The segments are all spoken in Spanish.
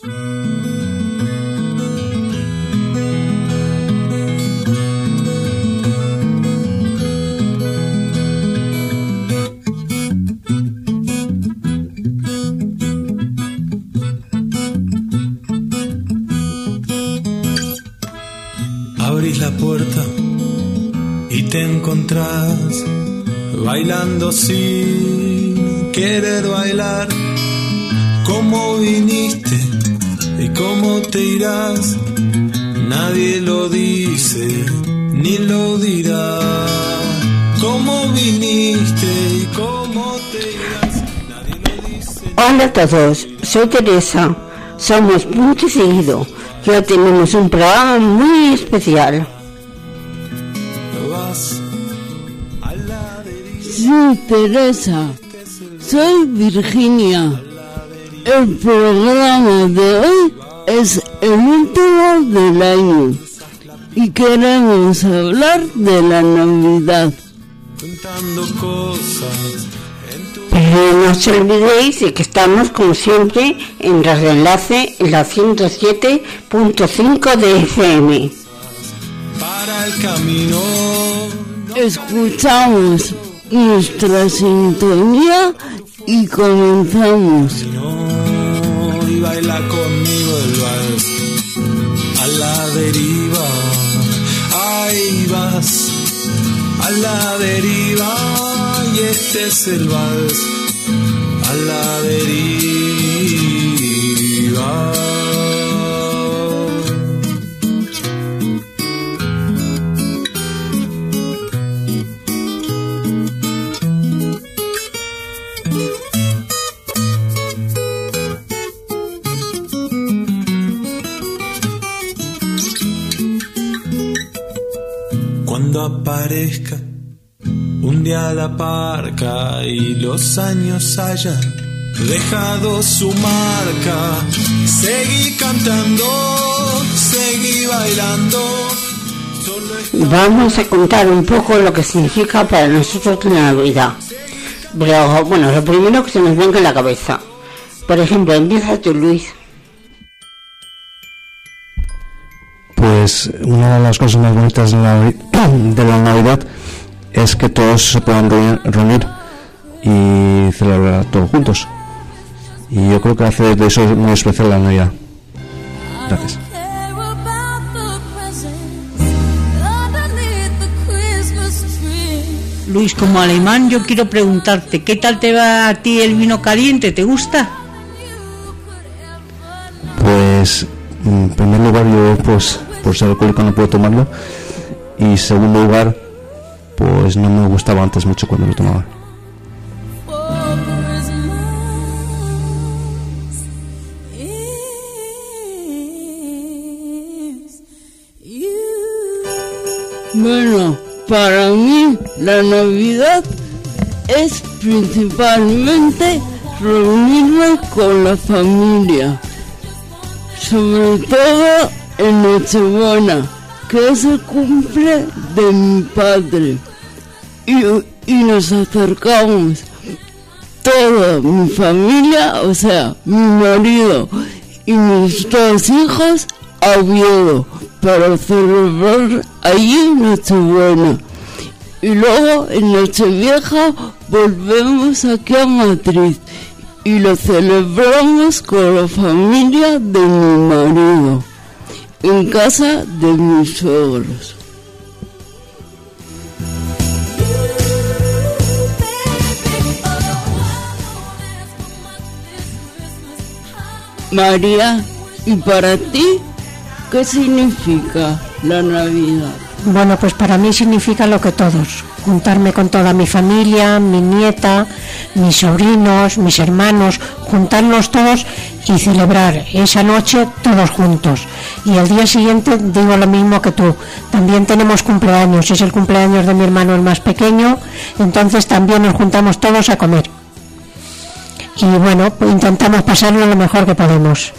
Abrís la puerta y te encontrás bailando sin querer bailar. ¿Cómo viniste y cómo te irás? Nadie lo dice ni lo dirá. ¿Cómo viniste y cómo te irás? Nadie lo dice. Hola a todos, soy Teresa. Somos Punto y Seguido. Hoy tenemos un programa muy especial. Vas a la deriva. Sí, Teresa. Soy Virginia. El programa de hoy es el último del año y queremos hablar de la Navidad. contando cosas Pero no os olvidéis de que estamos, como siempre, en Radio Enlace en la 107.5 de FM. para el camino. Escuchamos nuestra sintonía y comenzamos. Y baila conmigo el vals a la deriva. Ahí vas a la deriva y este es el vals a la deriva. Cuando aparezca un día la parca y los años hayan dejado su marca, seguí cantando, seguí bailando. Vamos a contar un poco lo que significa para nosotros la Navidad. Pero bueno, lo primero que se nos venga en la cabeza. Por ejemplo, empieza tú, Luis. Pues una de las cosas más bonitas de la, de la Navidad es que todos se puedan reunir, y celebrar todos juntos. Y yo creo que hace de eso muy especial la Navidad. Gracias. Luis, como alemán, yo quiero preguntarte, ¿qué tal te va a ti el vino caliente? ¿Te gusta? Pues en primer lugar yo pues por ser alcohólico no puedo tomarlo y segundo lugar pues no me gustaba antes mucho cuando lo tomaba. Bueno, para mí la Navidad es principalmente reunirme con la familia, sobre todo en Nochebuena, que es el cumple de mi padre, y, y nos acercamos toda mi familia, o sea, mi marido y mis dos hijos a Oviedo para celebrar allí Nochebuena. Y luego en Nochevieja volvemos aquí a Madrid y lo celebramos con la familia de mi marido en casa de mis suegros. María, ¿y para ti qué significa la Navidad? Bueno, pues para mí significa lo que todos, juntarme con toda mi familia, mi nieta, mis sobrinos, mis hermanos, juntarnos todos y celebrar esa noche todos juntos. Y al día siguiente digo lo mismo que tú, también tenemos cumpleaños, es el cumpleaños de mi hermano el más pequeño, entonces también nos juntamos todos a comer. Y bueno, pues intentamos pasarlo lo mejor que podemos.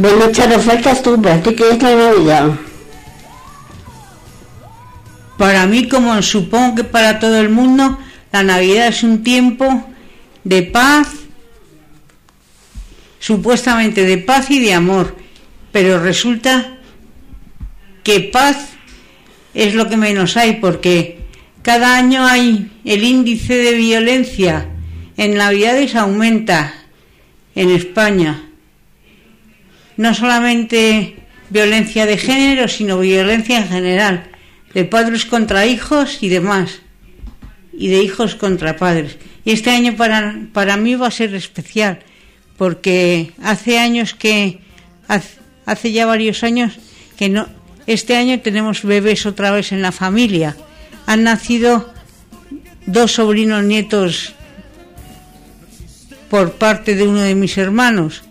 Bueno, Charo, faltas tú, ¿para ti qué es la Navidad? Para mí, como supongo que para todo el mundo, la Navidad es un tiempo de paz, supuestamente de paz y de amor, pero resulta que paz es lo que menos hay porque cada año hay el índice de violencia en Navidades aumenta en España. No solamente violencia de género, sino violencia en general, de padres contra hijos y demás, y de hijos contra padres. Y este año para, para mí va a ser especial, porque hace años que, hace, hace ya varios años que no, este año tenemos bebés otra vez en la familia. Han nacido dos sobrinos nietos por parte de uno de mis hermanos.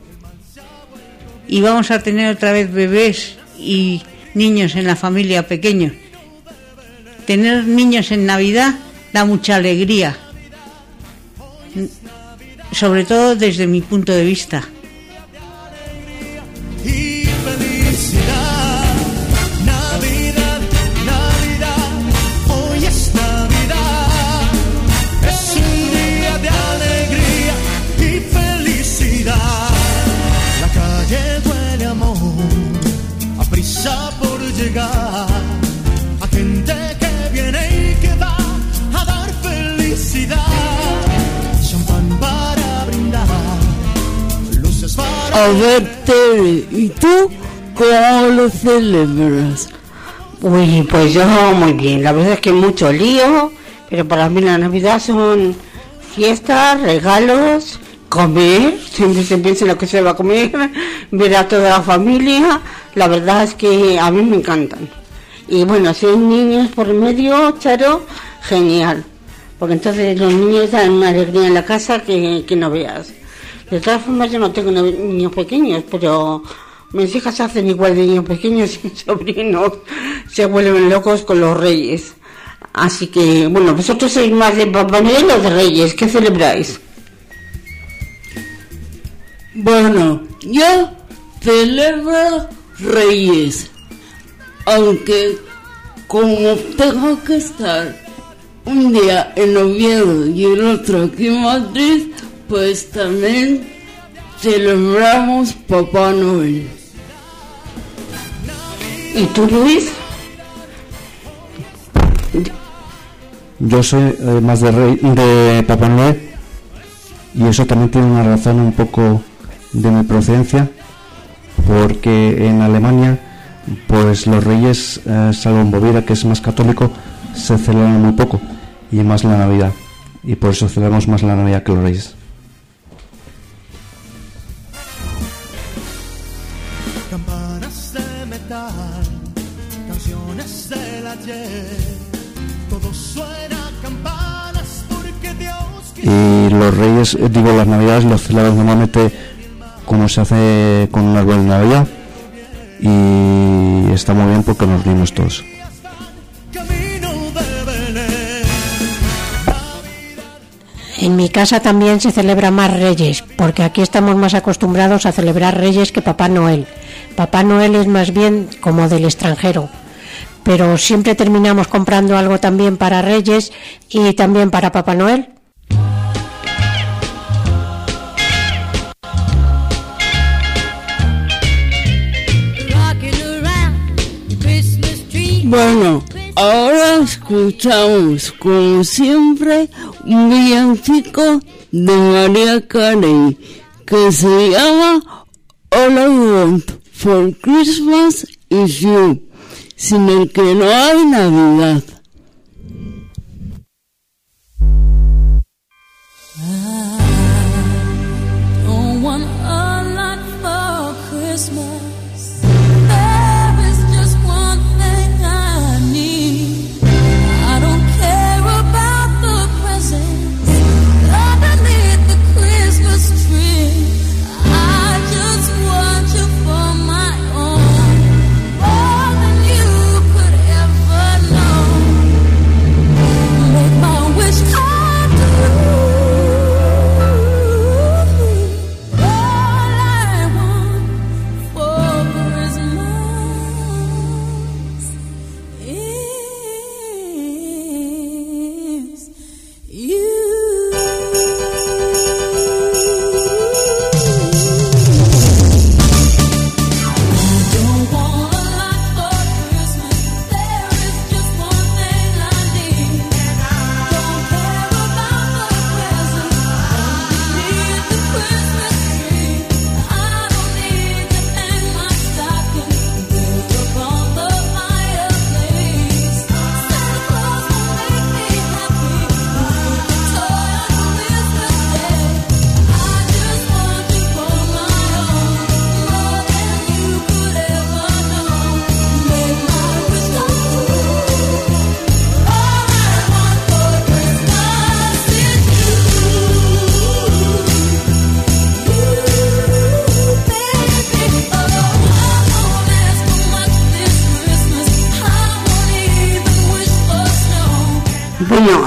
Y vamos a tener otra vez bebés y niños en la familia pequeños. Tener niños en Navidad da mucha alegría, sobre todo desde mi punto de vista. A ver, ¿y tú cómo lo celebras? Uy, pues yo muy bien. La verdad es que mucho lío, pero para mí la Navidad son fiestas, regalos, comer. Siempre se piensa en lo que se va a comer, ver a toda la familia. La verdad es que a mí me encantan. Y bueno, si hay niños por medio, Charo, genial. Porque entonces los niños dan una alegría en la casa que, que no veas. De todas formas, yo no tengo niños pequeños, pero mis hijas hacen igual de niños pequeños y sobrinos se vuelven locos con los reyes. Así que, bueno, vosotros sois más de Papá Noel o de Reyes, ¿qué celebráis? Bueno, yo celebro Reyes, aunque como tengo que estar un día en Oviedo y el otro aquí en Madrid, pues también celebramos Papá Noel. ¿Y tú, Luis? Yo soy eh, más de, rey, de Papá Noel y eso también tiene una razón un poco de mi procedencia porque en Alemania pues los reyes, eh, salvo en Baviera que es más católico, se celebran muy poco y más la Navidad y por eso celebramos más la Navidad que los reyes. Reyes, eh, digo las navidades los celebramos normalmente como se hace con un árbol de navidad y está muy bien porque nos reunimos todos. En mi casa también se celebra más Reyes, porque aquí estamos más acostumbrados a celebrar Reyes que Papá Noel. Papá Noel es más bien como del extranjero, pero siempre terminamos comprando algo también para Reyes y también para Papá Noel. Bueno, ahora escuchamos como siempre un villancico de María Carey que se llama All I Want for Christmas is You, sin el que no hay Navidad.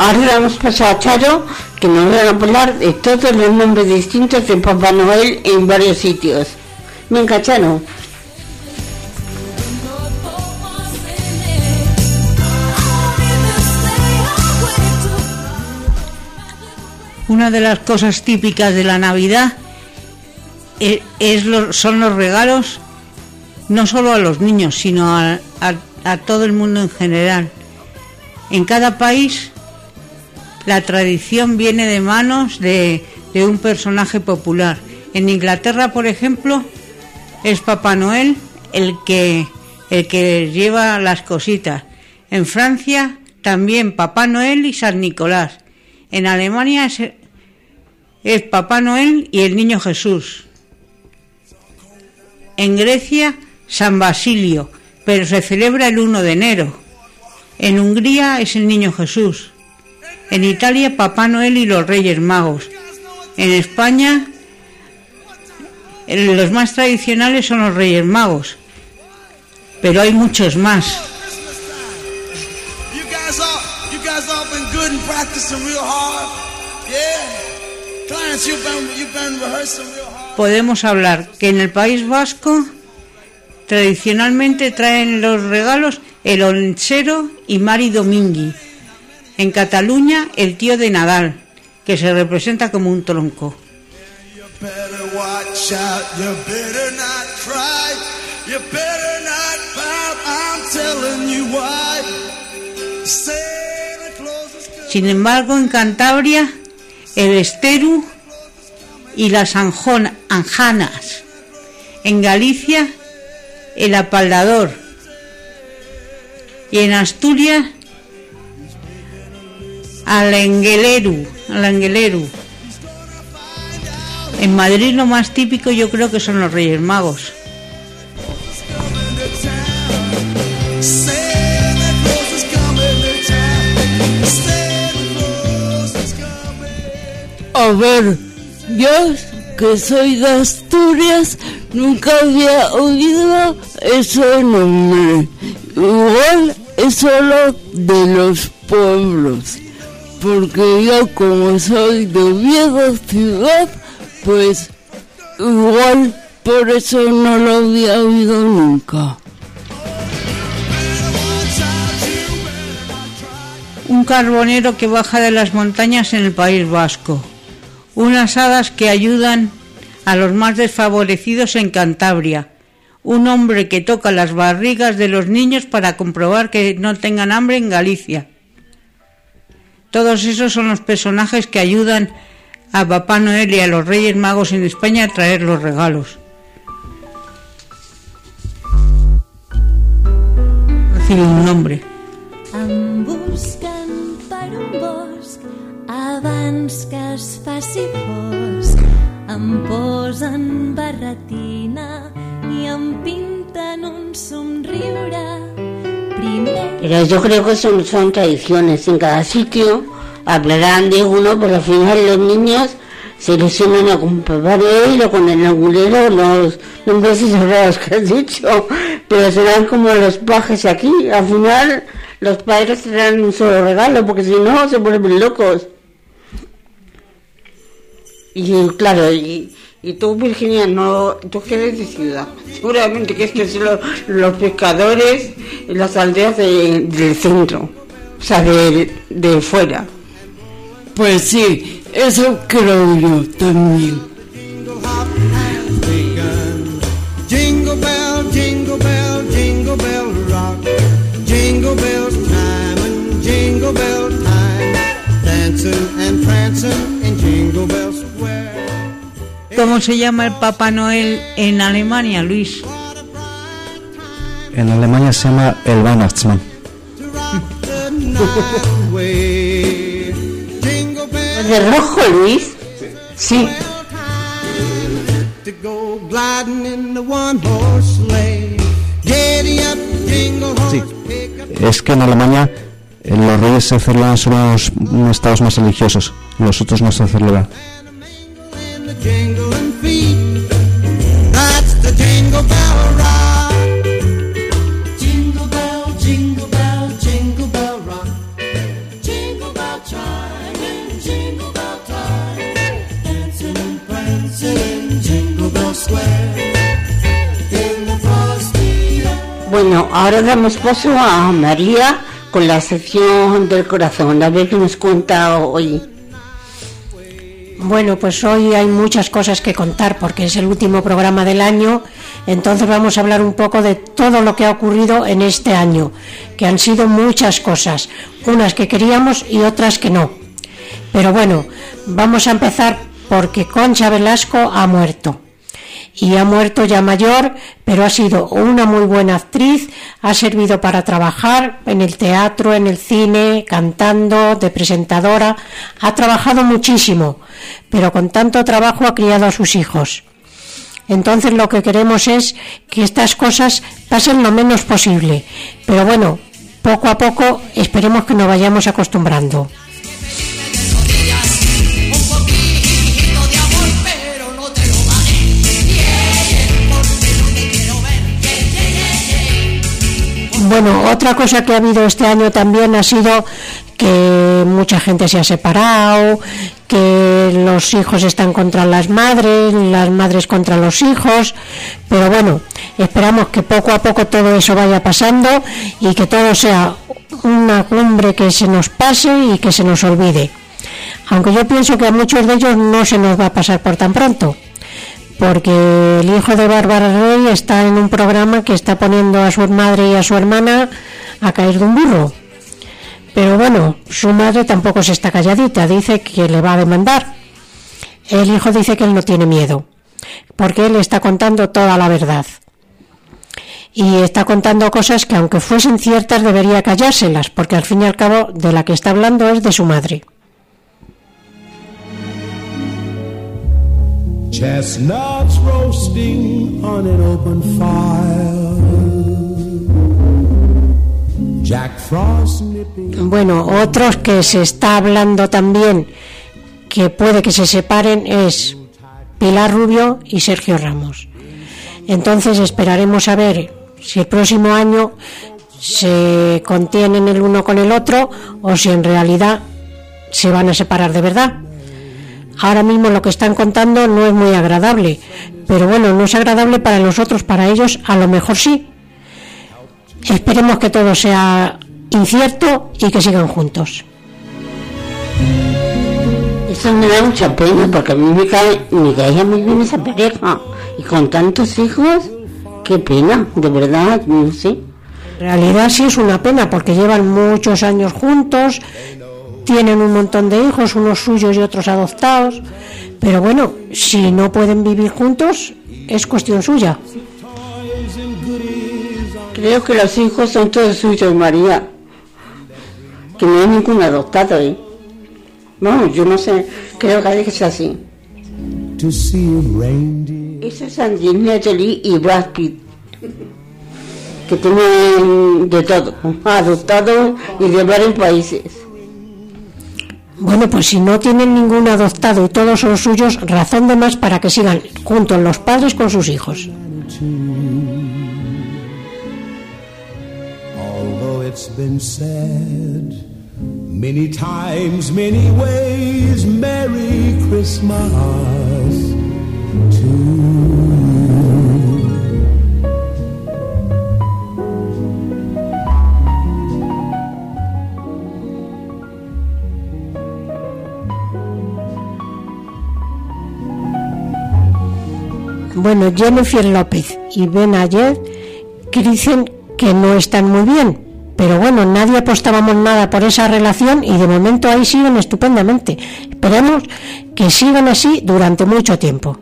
Ahora vamos a pasar a Charo, que nos va a hablar de todos los nombres distintos de Papá Noel en varios sitios. Venga, Charo. Una de las cosas típicas de la Navidad e- es lo- son los regalos, no solo a los niños, sino a todo el mundo en general. En cada país la tradición viene de manos de, un personaje popular. En Inglaterra, por ejemplo, es Papá Noel el que, el que lleva las cositas. En Francia también Papá Noel y San Nicolás. En Alemania es, es Papá Noel y el Niño Jesús. En Grecia San Basilio, pero se celebra el 1 de enero. En Hungría es el Niño Jesús. En Italia Papá Noel y los Reyes Magos. En España los más tradicionales son los Reyes Magos. Pero hay muchos más. Podemos hablar que en el País Vasco tradicionalmente traen los regalos el onchero y Mari Domingui. En Cataluña el tío de Nadal, que se representa como un tronco. Sin embargo, en Cantabria, el esteru y las anjanas. En Galicia, el apaldador. Y en Asturias, al engueleru, al engueleru. En Madrid lo más típico yo creo que son los Reyes Magos. A ver, yo que soy de Asturias, nunca había oído ese nombre. Igual es solo de los pueblos, porque yo como soy de Oviedo ciudad, pues igual por eso no lo había oído nunca. un carbonero que baja de las montañas en el País Vasco, unas hadas que ayudan a los más desfavorecidos en Cantabria, un hombre que toca las barrigas de los niños para comprobar que no tengan hambre en Galicia. Todos esos son los personajes que ayudan a Papá Noel y a los Reyes Magos en España a traer los regalos. Recibe un nombre. Em busquen per un bosc abans que es faci fosc. Em posen barretina i em pinten un somriure. Pero yo creo que son, tradiciones. En cada sitio hablarán de uno, pero al final los niños se ilusionan a con Papá Noel o con el angulero, los nombres raros que has dicho. Pero serán como los pajes aquí. Al final los padres tendrán un solo regalo, porque si no se vuelven locos. Y claro, y, y tú, Virginia, no, tú que eres de ciudad, seguramente que es que son los, pescadores en las aldeas de- del centro, o sea, de fuera. Pues sí, eso creo yo también. ¿Cómo se llama el Papá Noel en Alemania, Luis? En Alemania se llama el Weihnachtsmann. ¿De rojo, Luis? Sí. Sí. Es que en Alemania eh, los reyes se celebran solo en los estados más religiosos, los otros no se celebran. Ahora damos paso a María con la sección del corazón. A ver qué nos cuenta hoy. Bueno, pues hoy hay muchas cosas que contar porque es el último programa del año, entonces vamos a hablar un poco de todo lo que ha ocurrido en este año, que han sido muchas cosas, unas que queríamos y otras que no. Pero bueno, vamos a empezar porque Concha Velasco ha muerto. Y ha muerto ya mayor, pero ha sido una muy buena actriz, ha servido para trabajar en el teatro, en el cine, cantando, de presentadora, ha trabajado muchísimo, pero con tanto trabajo ha criado a sus hijos. Entonces lo que queremos es que estas cosas pasen lo menos posible, pero bueno, poco a poco esperemos que nos vayamos acostumbrando. Bueno, otra cosa que ha habido este año también ha sido que mucha gente se ha separado, que los hijos están contra las madres, las madres contra los hijos, pero bueno, esperamos que poco a poco todo eso vaya pasando y que todo sea una cumbre que se nos pase y que se nos olvide. Aunque yo pienso que a muchos de ellos no se nos va a pasar por tan pronto porque el hijo de Bárbara Rey está en un programa que está poniendo a su madre y a su hermana a caer de un burro. Pero bueno, su madre tampoco se está calladita, dice que le va a demandar. El hijo dice que él no tiene miedo, porque él está contando toda la verdad. Y está contando cosas que aunque fuesen ciertas debería callárselas, porque al fin y al cabo de la que está hablando es de su madre. Chestnuts roasting on an open fire. Jack Frost. Bueno, otros que se está hablando también que puede que se separen es Pilar Rubio y Sergio Ramos. Entonces esperaremos a ver si el próximo año se contienen el uno con el otro o si en realidad se van a separar de verdad. Ahora mismo lo que están contando no es muy agradable, pero bueno, no es agradable para nosotros, para ellos a lo mejor sí. Esperemos que todo sea incierto y que sigan juntos. Eso me da mucha pena porque a mí me cae, me caía muy bien esa pareja. Y con tantos hijos, qué pena, de verdad, no sé. En realidad sí es una pena porque llevan muchos años juntos, tienen un montón de hijos, unos suyos y otros adoptados, pero bueno, si no pueden vivir juntos, es cuestión suya. Creo que los hijos son todos suyos, María. Que no hay ningún adoptado, ¿eh? No, yo no sé, creo que hay que ser así. To see a reindeer. Eso es Angelina Jolie y Brad Pitt. Que tienen de todo, adoptado y de varios países. Bueno, pues si no tienen ningún adoptado y todos son suyos, razón de más para que sigan juntos los padres con sus hijos. Bueno, Jennifer López y Ben Ayer que dicen que no están muy bien. Pero bueno, nadie apostábamos nada por esa relación y de momento ahí siguen estupendamente. Esperemos que sigan así durante mucho tiempo.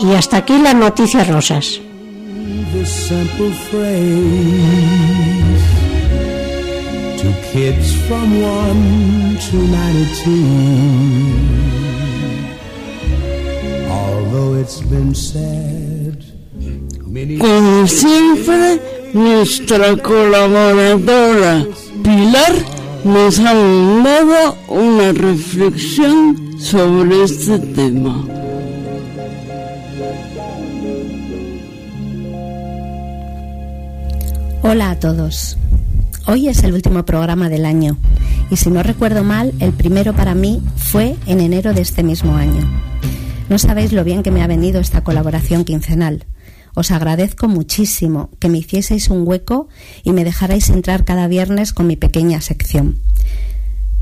Y hasta aquí las noticias rosas. kids from one to Como siempre, nuestra colaboradora Pilar nos ha mandado una reflexión sobre este tema. Hola a todos. Hoy es el último programa del año y si no recuerdo mal, el primero para mí fue en enero de este mismo año. No sabéis lo bien que me ha venido esta colaboración quincenal. Os agradezco muchísimo que me hicieseis un hueco y me dejarais entrar cada viernes con mi pequeña sección.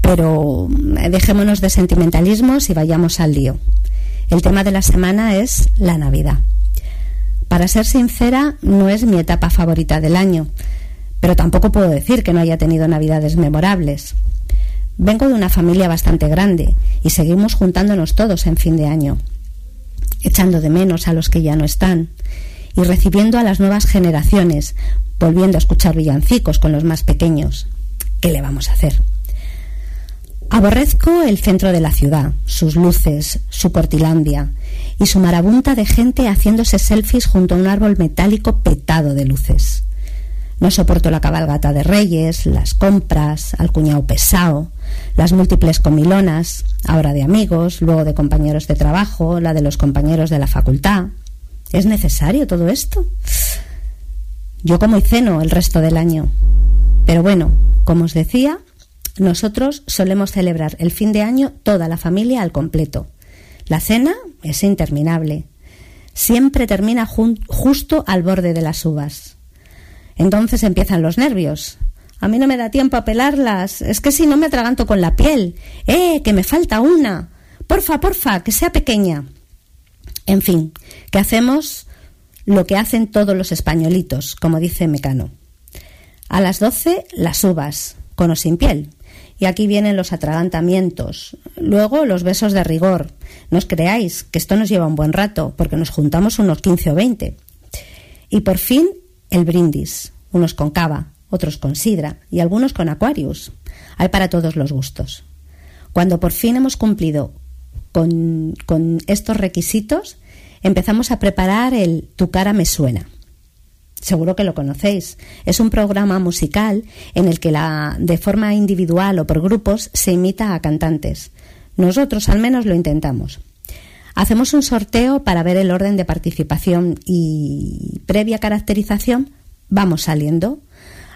Pero eh, dejémonos de sentimentalismos y vayamos al lío. El tema de la semana es la Navidad. Para ser sincera, no es mi etapa favorita del año, pero tampoco puedo decir que no haya tenido navidades memorables. Vengo de una familia bastante grande y seguimos juntándonos todos en fin de año, echando de menos a los que ya no están y recibiendo a las nuevas generaciones, volviendo a escuchar villancicos con los más pequeños. ¿Qué le vamos a hacer? Aborrezco el centro de la ciudad, sus luces, su cortilandia y su marabunta de gente haciéndose selfies junto a un árbol metálico petado de luces. No soporto la cabalgata de reyes, las compras, al cuñado pesado, las múltiples comilonas, ahora de amigos, luego de compañeros de trabajo, la de los compañeros de la facultad. ¿Es necesario todo esto? Yo como y ceno el resto del año. Pero bueno, como os decía, nosotros solemos celebrar el fin de año toda la familia al completo. La cena es interminable. Siempre termina justo al borde de las uvas. Entonces empiezan los nervios. A mí no me da tiempo a pelarlas. Es que si no me atraganto con la piel. ¡Eh! Que me falta una. Porfa, porfa, que sea pequeña. En fin, que hacemos lo que hacen todos los españolitos, como dice Mecano. A las 12 las uvas, con o sin piel. Y aquí vienen los atragantamientos. Luego los besos de rigor. No os creáis que esto nos lleva un buen rato, porque nos juntamos unos 15 o 20. Y por fin el brindis. Unos con cava, otros con sidra y algunos con aquarius. Hay para todos los gustos. Cuando por fin hemos cumplido con, con estos requisitos, empezamos a preparar el Tu cara me suena. Seguro que lo conocéis. Es un programa musical en el que la, de forma individual o por grupos se imita a cantantes. Nosotros al menos lo intentamos. Hacemos un sorteo para ver el orden de participación y previa caracterización vamos saliendo.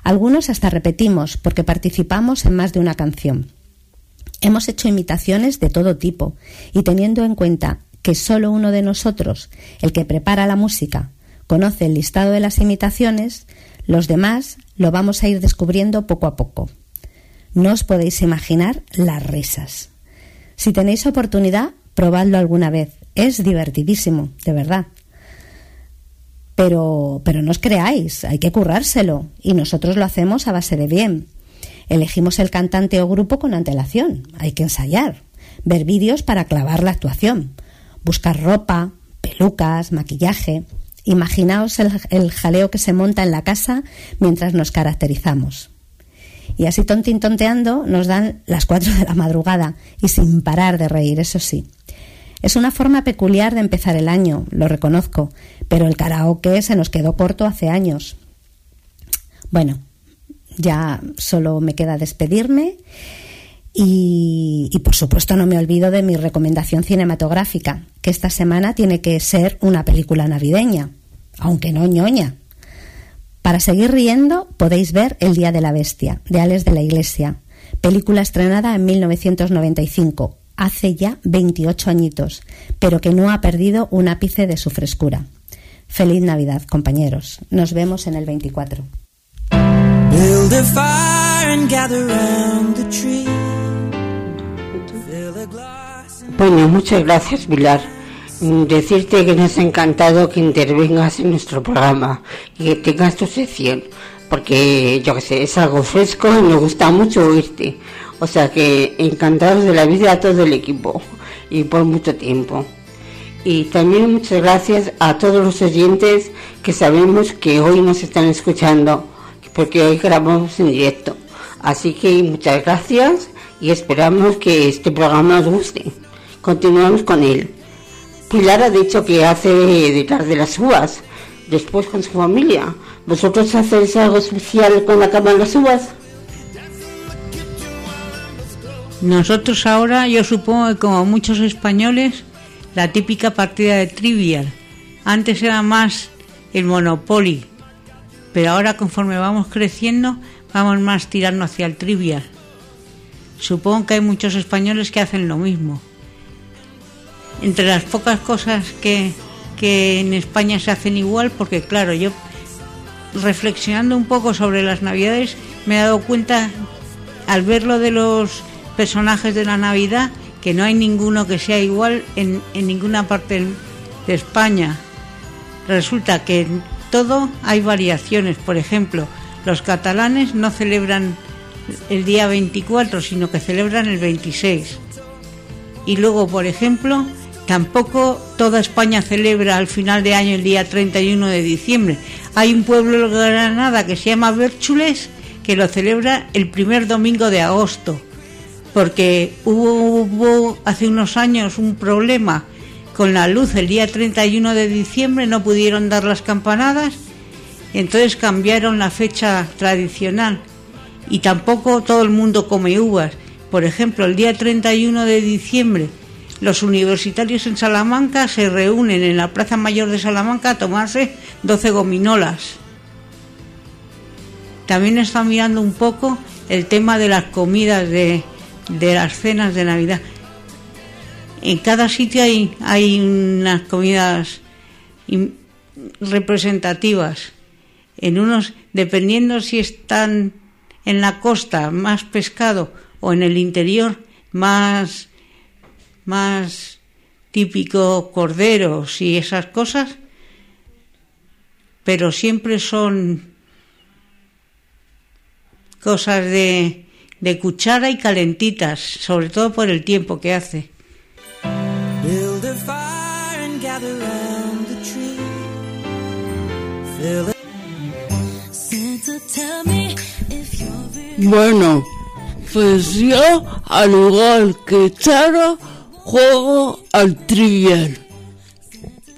Algunos hasta repetimos porque participamos en más de una canción. Hemos hecho imitaciones de todo tipo y teniendo en cuenta que solo uno de nosotros, el que prepara la música, conoce el listado de las imitaciones, los demás lo vamos a ir descubriendo poco a poco. No os podéis imaginar las risas. Si tenéis oportunidad, probadlo alguna vez. Es divertidísimo, de verdad. Pero, pero no os creáis, hay que currárselo y nosotros lo hacemos a base de bien. Elegimos el cantante o grupo con antelación, hay que ensayar, ver vídeos para clavar la actuación, buscar ropa, pelucas, maquillaje. Imaginaos el, jaleo que se monta en la casa mientras nos caracterizamos. Y así tontin tonteando nos dan las cuatro de la madrugada y sin parar de reír, eso sí. Es una forma peculiar de empezar el año, lo reconozco, pero el karaoke se nos quedó corto hace años. Bueno, ya solo me queda despedirme y, por supuesto no me olvido de mi recomendación cinematográfica, que esta semana tiene que ser una película navideña, aunque no ñoña. Para seguir riendo podéis ver El Día de la Bestia, de Alex de la Iglesia, película estrenada en 1995, hace ya 28 añitos, pero que no ha perdido un ápice de su frescura. Feliz Navidad, compañeros. Nos vemos en el 24. Build a fire and gather round the tree. Fill a glass and Bueno, muchas gracias, Pilar. Mm, Decirte que nos ha encantado que intervengas en nuestro programa y que tengas tu sección, porque yo que sé, es algo fresco y me gusta mucho oírte. O sea que encantados de la vida a todo el equipo y por mucho tiempo. Y también muchas gracias a todos los oyentes que sabemos que hoy nos están escuchando, porque hoy grabamos en directo. Así que muchas gracias y esperamos que este programa os guste. Continuamos con él. Pilar ha dicho que hace detrás de las uvas, después con su familia. ¿Vosotros hacéis algo especial cuando acaban las uvas? Nosotros ahora, yo supongo que como muchos españoles, la típica partida de trivial. Antes era más el Monopoly, pero ahora conforme vamos creciendo, vamos más tirando hacia el trivial. Supongo que hay muchos españoles que hacen lo mismo. Entre las pocas cosas que, que en España se hacen igual, porque claro, yo reflexionando un poco sobre las navidades me he dado cuenta al ver lo de los personajes de la Navidad que no hay ninguno que sea igual en, en ninguna parte de España. Resulta que en todo hay variaciones. Por ejemplo, los catalanes no celebran el día 24, sino que celebran el 26. Y luego, por ejemplo, tampoco toda España celebra al final de año el día 31 de diciembre. Hay un pueblo de Granada que se llama Bérchules que lo celebra el primer domingo de agosto porque hubo, hace unos años un problema con la luz el día 31 de diciembre, no pudieron dar las campanadas, entonces cambiaron la fecha tradicional y tampoco todo el mundo come uvas. Por ejemplo, el día 31 de diciembre los universitarios en Salamanca se reúnen en la Plaza Mayor de Salamanca a tomarse 12 gominolas. También está mirando un poco el tema de las comidas de, de las cenas de Navidad. En cada sitio hay, hay unas comidas representativas. En unos, dependiendo si están en la costa, más pescado, o en el interior, más, más típico corderos y esas cosas, pero siempre son cosas de, de cuchara y calentitas, sobre todo por el tiempo que hace. Bueno, pues yo, al igual que Charo, juego al trivial.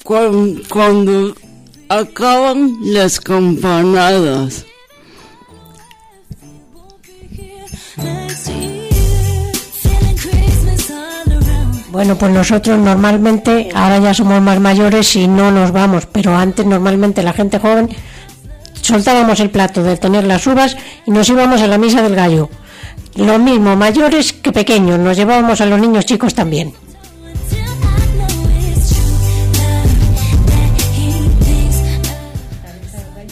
Cuan- Cuando, acaban las campanadas. Bueno, pues nosotros normalmente, ahora ya somos más mayores y no nos vamos, pero antes normalmente la gente joven soltábamos el plato de tener las uvas y nos íbamos a la misa del gallo. Lo mismo, mayores que pequeños, nos llevábamos a los niños chicos también.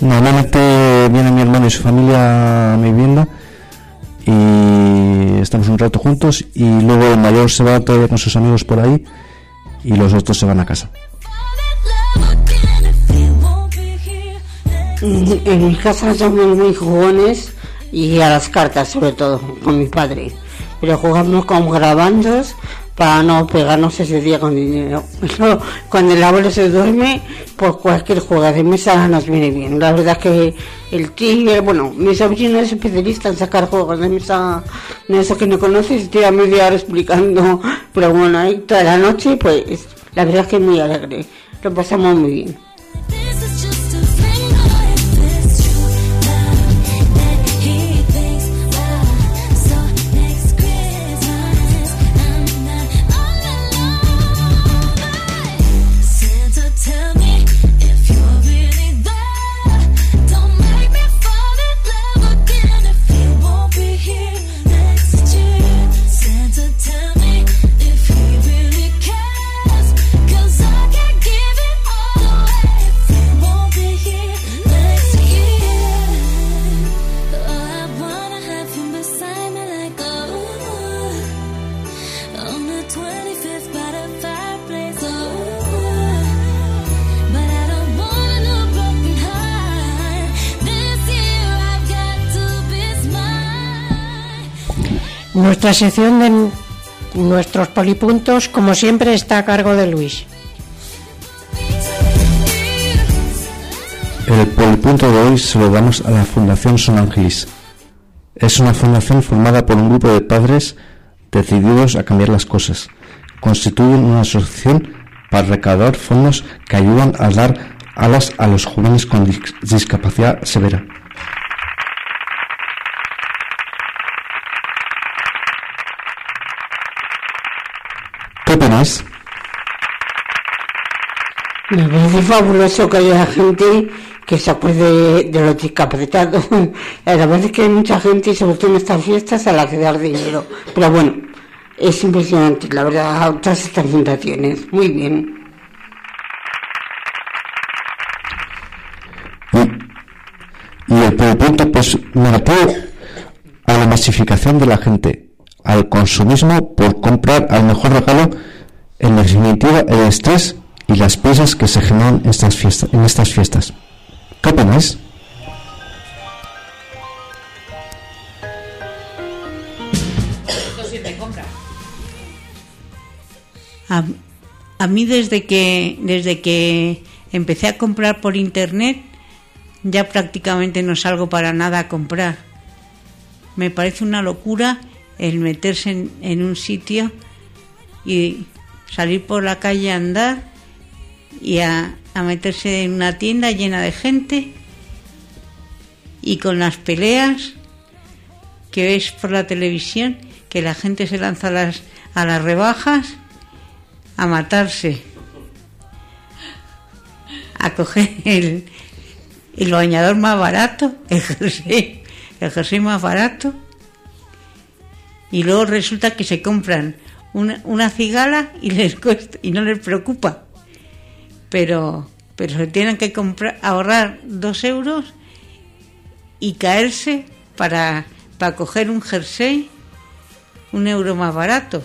Normalmente viene mi hermano y su familia a mi vivienda y estamos un rato juntos y luego el mayor se va todavía con sus amigos por ahí y los otros se van a casa. En mi casa somos muy jugones y a las cartas sobre todo, con mi padre. Pero jugamos con grabandos para no pegarnos ese día con dinero. Eso, cuando el abuelo se duerme, por cualquier juego de mesa nos viene bien. La verdad que el tigre, bueno, mi sobrino es especialista en sacar juegos de mesa, de eso que no conoces, tira media hora explicando. Pero bueno, ahí toda la noche, pues la verdad es que es muy alegre. Lo pasamos muy bien. Nuestra sección de nuestros polipuntos, como siempre, está a cargo de Luis. El polipunto de hoy se lo damos a la Fundación Son Ángelis. Es una fundación formada por un grupo de padres decididos a cambiar las cosas. Constituyen una asociación para recaudar fondos que ayudan a dar alas a los jóvenes con dis- discapacidad severa. ¿Qué opináis? Me parece fabuloso que haya gente que se acuerde de los discapacitados. La verdad es que hay mucha gente, y sobre todo en estas fiestas, a la que dar dinero. Pero bueno, es impresionante, la verdad, todas estas fundaciones. Muy bien. Y el punto pues negativo a la masificación de la gente, al consumismo por comprar al mejor regalo, en definitiva el estrés y las prisas que se generan en estas fiestas. En estas fiestas. ¿Qué opináis? A, mí desde que desde que empecé a comprar por internet ya prácticamente no salgo para nada a comprar. Me parece una locura el meterse en un sitio y salir por la calle a andar y a, meterse en una tienda llena de gente y con las peleas que ves por la televisión, que la gente se lanza a las, a las rebajas a matarse, a coger el, el bañador más barato, el jersey, el jersey más barato, y luego resulta que se compran una, una cigala y les cuesta, y no les preocupa, pero pero se tienen que comprar ahorrar dos euros y caerse para para coger un jersey un euro más barato.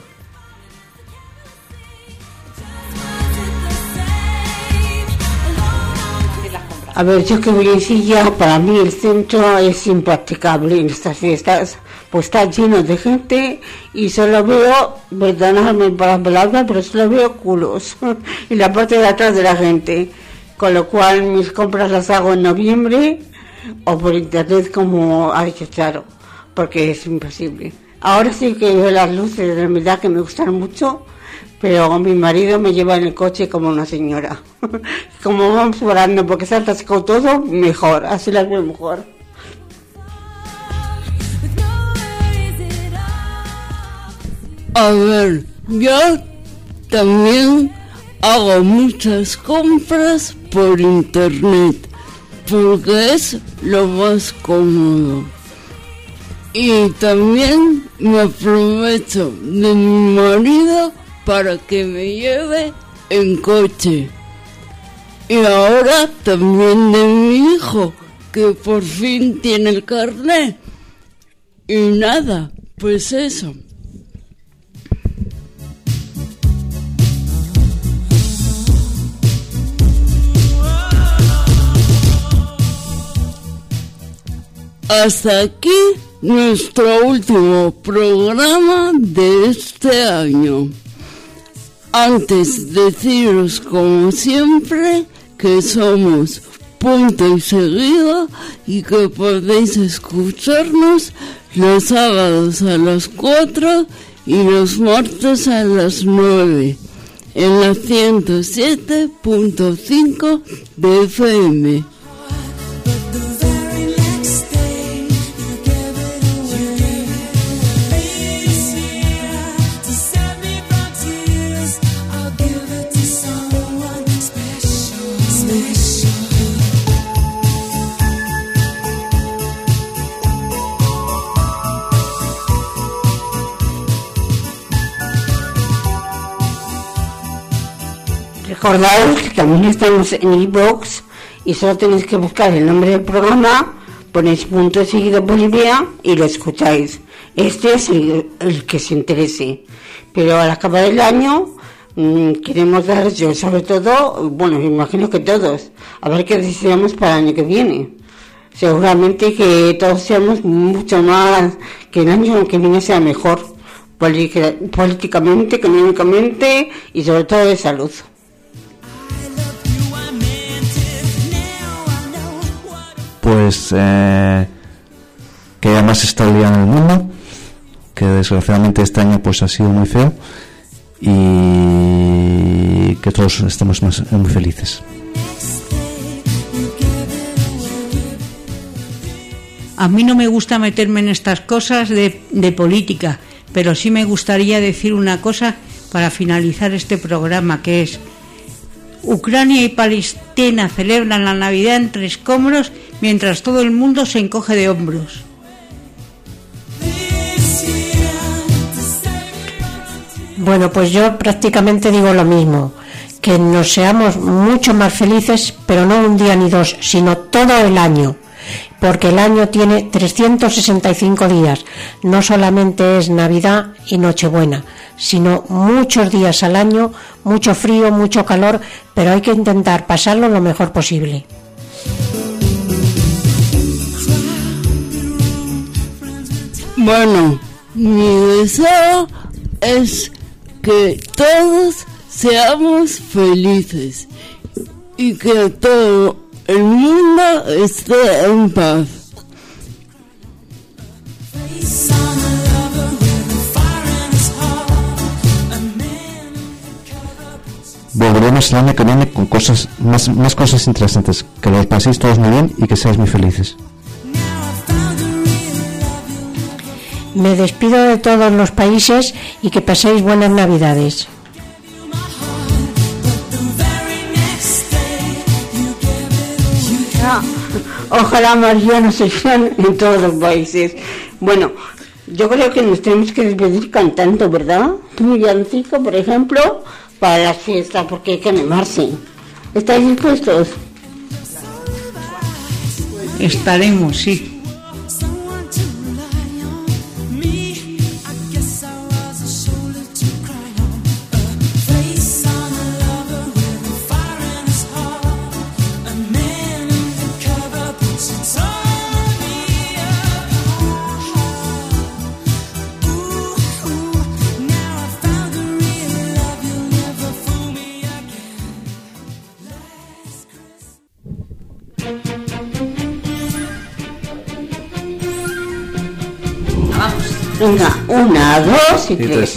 A ver, yo que voy en silla, para mí el centro es impracticable en estas fiestas, pues está lleno de gente y solo veo, perdonadme por la palabra, pero solo veo culos en la parte de atrás de la gente, con lo cual mis compras las hago en noviembre o por internet como ha dicho Charo, porque es imposible. Ahora sí que veo las luces de Navidad que me gustan mucho, pero mi marido me lleva en el coche como una señora. como vamos volando porque se atascado todo, mejor, así las veo mejor. A ver, yo también hago muchas compras por internet porque es lo más cómodo. Y también me aprovecho de mi marido para que me lleve en coche. Y ahora también de mi hijo, que por fin tiene el carnet. Y nada, pues eso. Hasta aquí nuestro último programa de este año. Antes deciros como siempre que somos punto y seguido y que podéis escucharnos los sábados a las 4 y los martes a las 9 en la 107.5 de FM. Recordaos que también estamos en iBox y solo tenéis que buscar el nombre del programa, ponéis punto seguido Bolivia y lo escucháis. Este es el, que se interese. Pero al acabar el año mm, queremos dar, yo sobre todo, bueno, me imagino que todos, a ver qué deseamos para el año que viene. seguramente que todos seamos mucho más, que el año que viene sea mejor, política- políticamente, económicamente y sobre todo de salud. Pues eh, que haya más estabilidad en el mundo, que desgraciadamente este año pues ha sido muy feo y que todos estemos muy felices. A mí no me gusta meterme en estas cosas de política, pero sí me gustaría decir una cosa para finalizar este programa, que es Ucrania y Palestina celebran la Navidad en tres cómodos mientras todo el mundo se encoge de hombros. Bueno, pues yo prácticamente digo lo mismo, que nos seamos mucho más felices, pero no un día ni dos, sino todo el año, porque el año tiene 365 días, no solamente es Navidad y Nochebuena, sino muchos días al año, mucho frío, mucho calor, pero hay que intentar pasarlo lo mejor posible. Bueno, mi deseo es que todos seamos felices y que todo el mundo esté en paz. El año que viene con cosas más, más cosas interesantes. Que los paséis todos muy bien y que seáis muy felices. Me despido de todos los países y que paséis buenas Navidades. Ah, Ojalá marianos sean en todos los países. Bueno, yo creo que nos tenemos que despedir cantando, ¿verdad? Un villancico, por ejemplo, para las fiestas, porque hay que animarse. ¿Estáis dispuestos? Estaremos, sí. Venga, una, dos y, Y tres.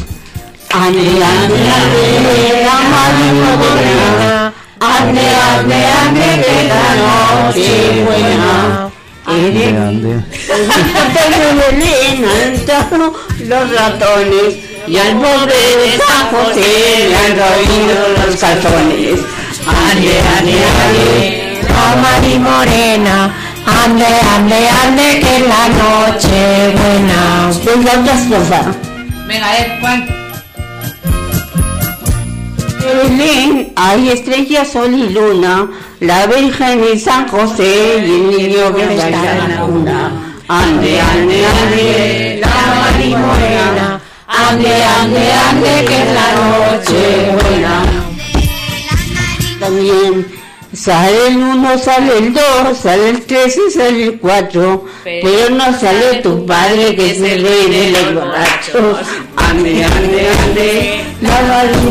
Ande, ande, ande, la mariposa. Ande, ande, ande, que la noche buena. Ande, ande. Los ratones y al pobre de San José le han roído los calzones. Ande, ande, ande, La Mari Morena, ande, ande, ande, que la noche buena. venga otra estrofa. Venga, eh, Juan. Belén hay estrellas, sol y luna, la Virgen y San José y el niño que está en la cuna. Ande, ande, ande, la Mari Morena, ande, ande, ande, que es la noche buena. También sale el uno, sale el dos, sale el tres y sale el cuatro, pero no sale tu padre que es el rey de los borrachos. Ande, ande, ande, la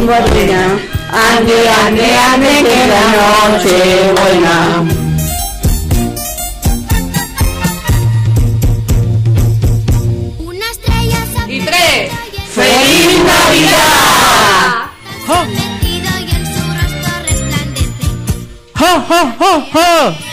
Morena, ande, ande, ande, que la noche buena. Una estrella se Y tres. ¡Feliz Navidad! metido ha, ha, ha.